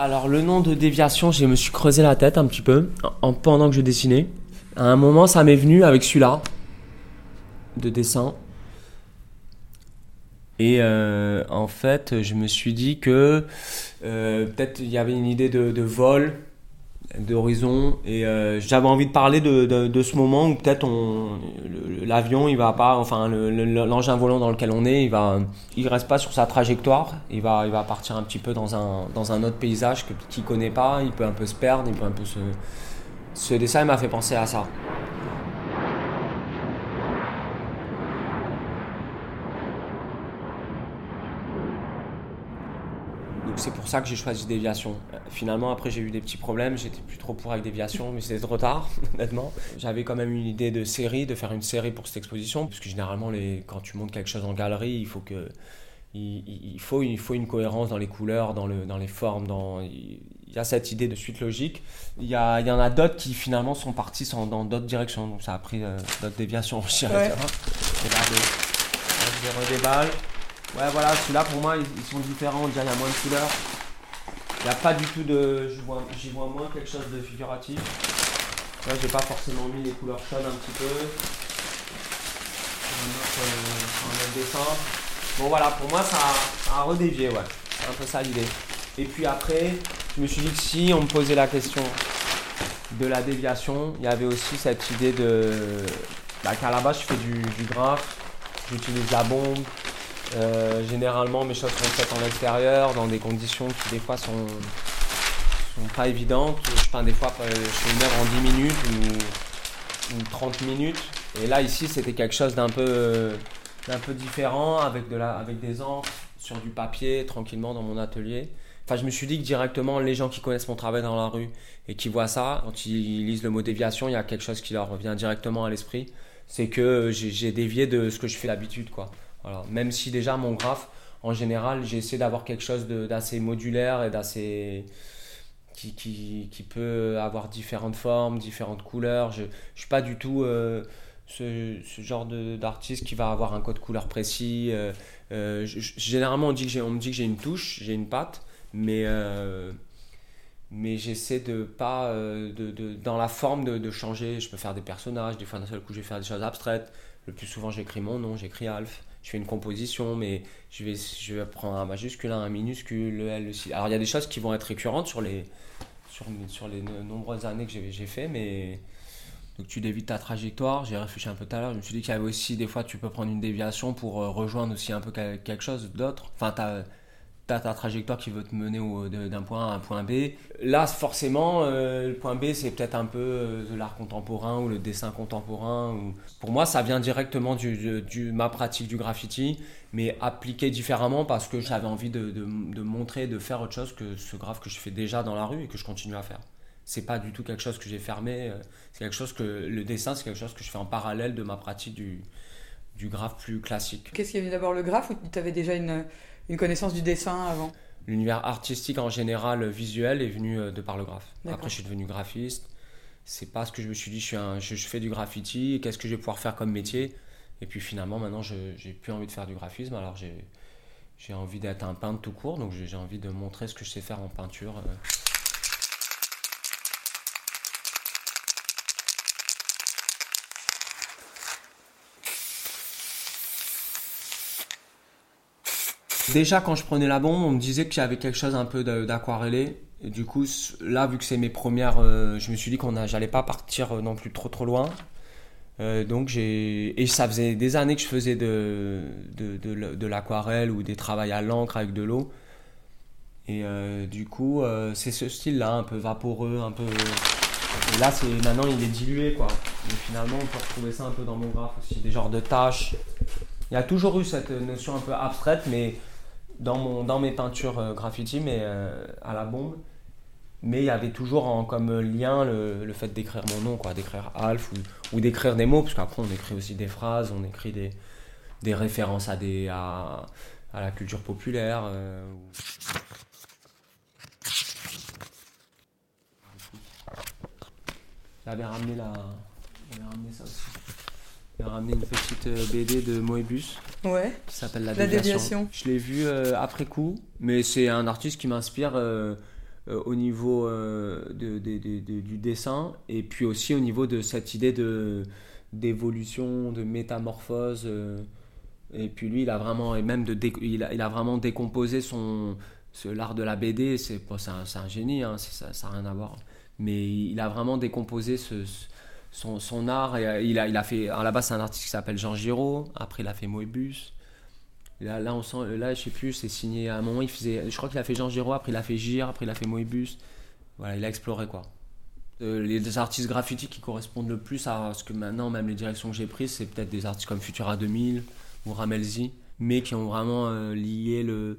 Alors le nom de déviation, je me suis creusé la tête un petit peu en, pendant que je dessinais. À un moment, ça m'est venu avec celui-là de dessin. Et euh, en fait, je me suis dit que euh, peut-être il y avait une idée de, vol, d'horizon, et euh, j'avais envie de parler de, de, ce moment où peut-être on l'avion, il va pas, enfin l'engin volant dans lequel on est, il va, il reste pas sur sa trajectoire, il va, il va partir un petit peu dans un, dans un autre paysage qu'il connaît pas, il peut un peu se perdre, il peut un peu se, ce dessin m'a fait penser à ça. C'est pour ça que j'ai choisi déviation. Finalement, après, j'ai eu des petits problèmes. J'étais plus trop pour avec déviation, mais c'était trop tard, honnêtement. J'avais quand même une idée de série, de faire une série pour cette exposition, puisque généralement, les, quand tu montes quelque chose en galerie, il faut que il, faut, il faut une cohérence dans les couleurs, dans, le, dans les formes. Dans, il y a cette idée de suite logique. Il y, a, il y en a d'autres qui finalement sont partis dans d'autres directions. Donc ça a pris euh, d'autres déviations. Je ouais. Je redéballe. Ouais, voilà, celui-là pour moi, ils, sont différents. Dirait qu'il y a moins de couleurs. Il n'y a pas du tout de. J'y vois, vois, moins quelque chose de figuratif. Là, j'ai pas forcément mis les couleurs chaudes un petit peu. Un autre, euh, un dessin. Bon, voilà, pour moi, ça a, redévié, ouais. C'est un peu ça l'idée. Et puis après, je me suis dit que si on me posait la question de la déviation, il y avait aussi cette idée de. Bah, qu'à la base, je fais du, du graphe, j'utilise la bombe, euh, généralement, mes choses sont faites en extérieur, dans des conditions qui des fois sont, pas évidentes. Je peins des fois, je fais une œuvre en 10 minutes ou, 30 minutes. Et là, ici, c'était quelque chose d'un peu, différent, avec, avec des encres sur du papier, tranquillement dans mon atelier. Enfin, je me suis dit que directement, les gens qui connaissent mon travail dans la rue et qui voient ça, quand ils lisent le mot déviation, il y a quelque chose qui leur revient directement à l'esprit. C'est que j'ai dévié de ce que je fais d'habitude, quoi. Même si déjà mon graphe, en général, j'ai essayé d'avoir quelque chose d'assez modulaire et d'assez. Qui, qui, qui, peut avoir différentes formes, différentes couleurs. Je ne suis pas du tout euh, ce, ce, genre d'artiste qui va avoir un code couleur précis. Euh, euh, généralement, on, dit que on me dit que j'ai une touche, j'ai une patte, mais, mais j'essaie de pas, de, de, dans la forme, de, changer. Je peux faire des personnages, des fois d'un seul coup, je vais faire des choses abstraites. Le plus souvent, j'écris mon nom, j'écris Alf je fais une composition, mais je vais, je vais prendre un majuscule, un minuscule, le L, le Alors il y a des choses qui vont être récurrentes sur les, sur, sur les nombreuses années que j'ai fait, mais donc tu dévites ta trajectoire. J'ai réfléchi un peu tout à l'heure, je me suis dit qu'il y avait aussi des fois tu peux prendre une déviation pour euh, rejoindre aussi un peu quelque chose d'autre. Enfin, ta trajectoire qui veut te mener d'un point A à un point B. Là, forcément, euh, le point B, c'est peut-être un peu euh, de l'art contemporain ou le dessin contemporain. Ou... Pour moi, ça vient directement de du, ma pratique du graffiti, mais appliqué différemment parce que j'avais envie de, de, montrer, de faire autre chose que ce graphe que je fais déjà dans la rue et que je continue à faire. C'est pas du tout quelque chose que j'ai fermé, euh, c'est quelque chose que le dessin, c'est quelque chose que je fais en parallèle de ma pratique du, du graphe plus classique. Qu'est-ce qui est venu d'abord le graphe ou tu avais déjà une une connaissance du dessin avant L'univers artistique en général visuel est venu euh, de par le graphe. Après, je suis devenu graphiste. C'est pas ce que je me suis dit, je, suis un, je, fais du graffiti, qu'est-ce que je vais pouvoir faire comme métier? Et puis finalement, maintenant, j'ai plus envie de faire du graphisme, alors j'ai envie d'être un peintre tout court, donc j'ai envie de montrer ce que je sais faire en peinture. Déjà, quand je prenais la bombe, on me disait qu'il y avait quelque chose un peu d'aquarellé. Et du coup, là, vu que c'est mes premières, euh, je me suis dit qu'on j'allais pas partir euh, non plus trop trop loin. Euh, donc j'ai et ça faisait des années que je faisais de de, l'aquarelle ou des travails à l'encre avec de l'eau. Et du coup, c'est ce style-là, un peu vaporeux, un peu. Et là, c'est maintenant il est dilué quoi. Mais finalement, on peut retrouver ça un peu dans mon graphe aussi, des genres de taches. Il y a toujours eu cette notion un peu abstraite, mais dans, mon, dans mes peintures euh, graffiti, mais euh, à la bombe. Mais il y avait toujours en, comme lien le, le fait d'écrire mon nom, quoi, d'écrire Alf ou, ou d'écrire des mots, parce qu'après on écrit aussi des phrases, on écrit des, des références à, des, à, à la culture populaire. Euh, J'avais ramené, la... ramené ça aussi. Ramené une petite BD de Moebius ouais. qui s'appelle La, Déviation. Je l'ai vu euh, après coup, mais c'est un artiste qui m'inspire. Euh, euh, au niveau de, de- de- de- du dessin et puis aussi au niveau de cette idée de d'évolution, de métamorphose. et puis lui, il a vraiment, et même de il, a, il a vraiment décomposé son, l'art de la BD. C'est bon, un, un génie, hein, ça n'a rien à voir. Mais il a vraiment décomposé ce, ce- son, art. Euh, il, a, fait, à la base, c'est un artiste qui s'appelle Jean Giraud. Après, il a fait Moebius. Là, là, on je sais plus, c'est signé à un moment. Il faisait, je crois qu'il a fait Jean Giraud, après il a fait Gire, après il a fait Moebius. Voilà, il a exploré quoi. Euh, les artistes graffiti qui correspondent le plus à ce que maintenant, même les directions que j'ai prises, c'est peut-être des artistes comme Futura 2000 ou Ramelzi, mais qui ont vraiment euh, lié le,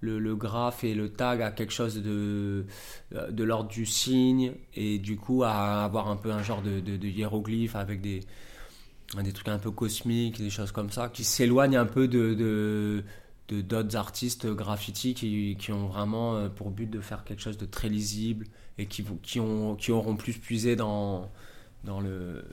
le, le graphe et le tag à quelque chose de, euh, de l'ordre du signe et du coup à avoir un peu un genre de, de, hiéroglyphe avec des, des trucs un peu cosmiques, des choses comme ça, qui s'éloignent un peu de, d'autres artistes graffiti qui, qui ont vraiment euh, pour but de faire quelque chose de très lisible et qui, qui, ont, qui auront plus puisé dans, dans, le,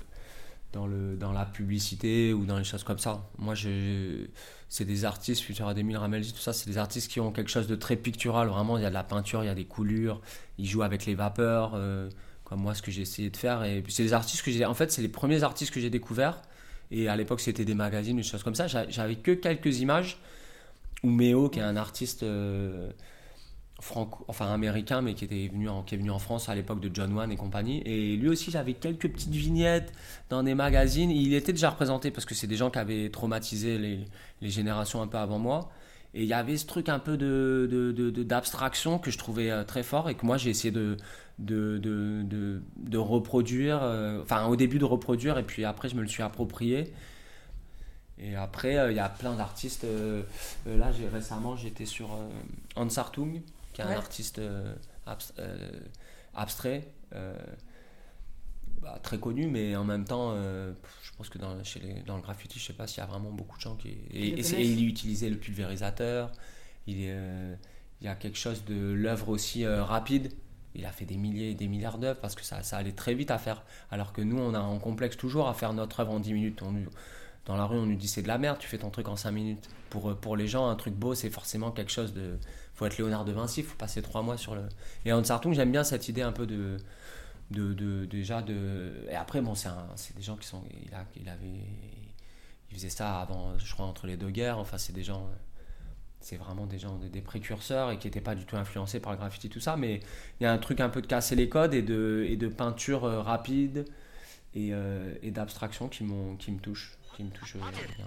dans, le, dans la publicité ou dans les choses comme ça. Moi, je, c'est des artistes, Futura 2000, Ramelzi, tout ça, c'est des artistes qui ont quelque chose de très pictural. Vraiment, il y a de la peinture, il y a des coulures, ils jouent avec les vapeurs, euh, comme moi, ce que j'ai essayé de faire. Et c'est des artistes que j'ai. En fait, c'est les premiers artistes que j'ai découverts. Et à l'époque, c'était des magazines, des choses comme ça. J'a- J'avais que quelques images où Méo, qui est un artiste euh, franco, enfin américain, mais qui, était venu en, qui est venu en France à l'époque de John Wan et compagnie. Et lui aussi, j'avais quelques petites vignettes dans des magazines. Il était déjà représenté parce que c'est des gens qui avaient traumatisé les, les générations un peu avant moi. Et il y avait ce truc un peu de, d'abstraction que je trouvais euh, très fort et que moi j'ai essayé de, de, de, de- reproduire, euh, enfin au début de reproduire et puis après je me le suis approprié. Et après euh, il y a plein d'artistes. euh, là récemment j'étais sur Hans Hartung, qui est un artiste euh, euh, abstrait. euh, bah, très connu, mais en même temps, euh, je pense que dans, chez les- dans le graffiti, je sais pas s'il y a vraiment beaucoup de gens qui. Et, il utilisait le pulvérisateur. Il, est, euh, il y a quelque chose de l'œuvre aussi euh, rapide. Il a fait des milliers et des milliards d'œuvres parce que ça, ça allait très vite à faire. Alors que nous, on a un complexe toujours à faire notre œuvre en 10 minutes. On dans la rue, on nous dit c'est de la merde, tu fais ton truc en 5 minutes. Pour, euh, pour les gens, un truc beau, c'est forcément quelque chose de. faut être Léonard de Vinci, faut passer 3 mois sur le. Et Hans Hartung, j'aime bien cette idée un peu de de, de- déjà de et après bon c'est des gens qui sont il, a, il avait faisait ça avant je crois entre les deux guerres enfin c'est des gens c'est vraiment des gens des, des précurseurs et qui n'étaient pas du tout influencés par le graffiti tout ça mais il y a un truc un peu de casser les codes et de et de peinture euh, rapide et, euh, et d'abstraction qui m'ont qui me touche qui me touche euh, bien.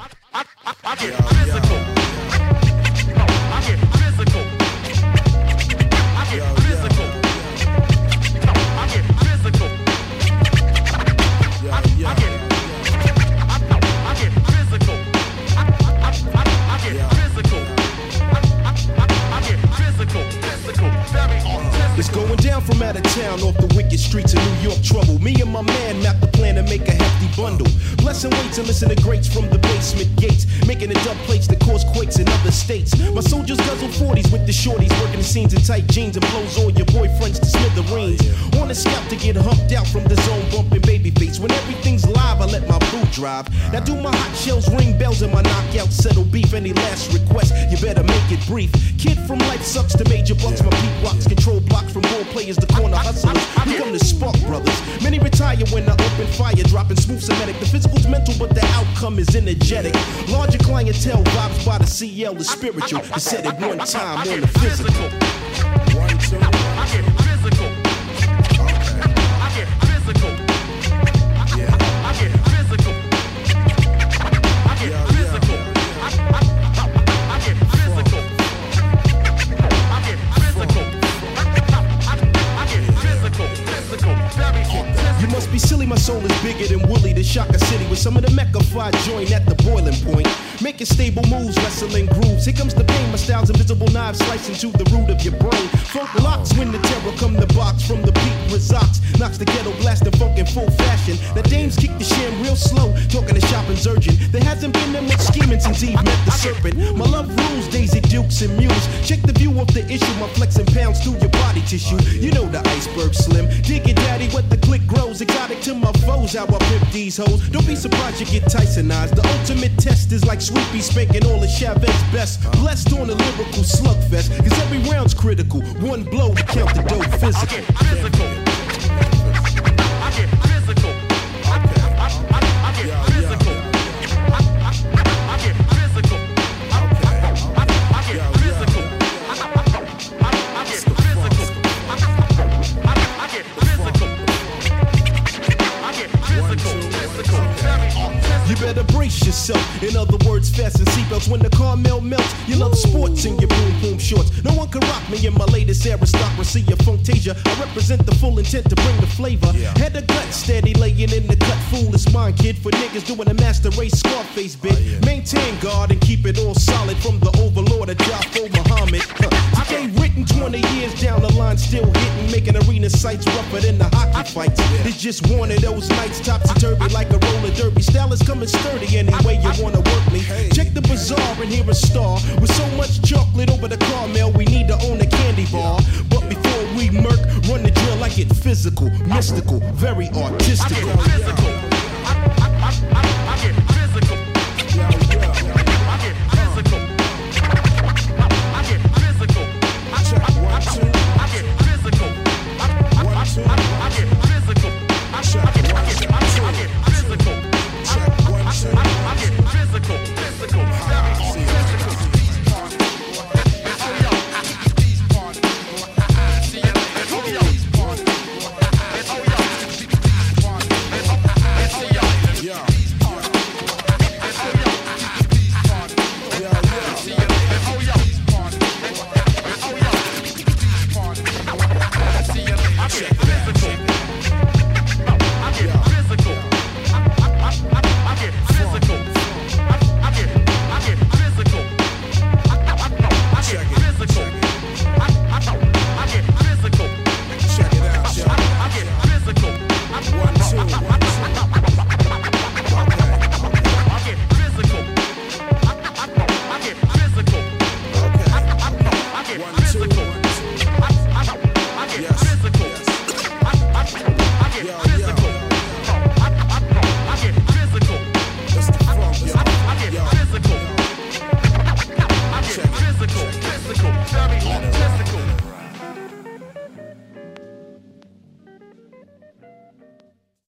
It's going down from out of town off the wicked streets of New York trouble. Me and my man mapped the plan to make a hefty bundle. Blessing weights and listen to greats from the basement gates. Making it dub plates that cause quakes in other states. My soldiers guzzle 40s with the shorties. Working the scenes in tight jeans and blows all your boyfriends to smithereens. On a scout to get humped out from the zone bumping baby face. When everything's live, I let my boot drive. Now do my hot shells ring bells and my knockout settle beef. Any last request, you better make it brief. Kid from life sucks to major bucks. My beat rocks control blocks from role players to corner hustlers. We come to spark brothers. Many retire when I open fire, dropping smooth Semitic. The physical's mental, but the outcome is energetic. Larger clientele vibes by the CL is spiritual. It's said it one time on the physical. Here comes the pain, my style's invisible knives slicing to the root of your brain. Funk locks when the terror come the box from the beat results. Knocks the ghetto blasting funk in full fashion. The dames kick the sham real slow, talking to shopping's urgent. There hasn't been that much scheming since Eve met the serpent. My love rules, Daisy Dukes and Muse. Check the view of the issue, my flexing pounds through your body tissue. You know the iceberg slim. Dig it, daddy, what the click grows. Exotic to my foes how I pimp these hoes. Don't be surprised you get Tysonized. The ultimate test is like Sweepy spanking all of Chavez best. Blessed on a lyrical slugfest, cause every round's critical. One blow to count the dough physical. You In other words, fasten seatbelts when the caramel melts. You love sports in your boom boom shorts. No one can rock me in my latest aristocracy of Funktasia. I represent the full intent to bring the flavor. Head to gut, steady laying in the cut. Fool is mine, kid. For niggas doing a master race, Scarface bit. Oh, Maintain guard and keep it all solid from the overlord of Jafo Muhammad. Huh. TK written 20 years down the line, still hitting, making arena sights rougher than the hockey fights. It's just one of those nights, topsy turvy like a roller derby. Style is coming sturdy any way you wanna work me. Check the bazaar and hear a star with so much chocolate over the caramel. We need to own a candy bar. But before we murk, run the drill like it physical, mystical, very artistical.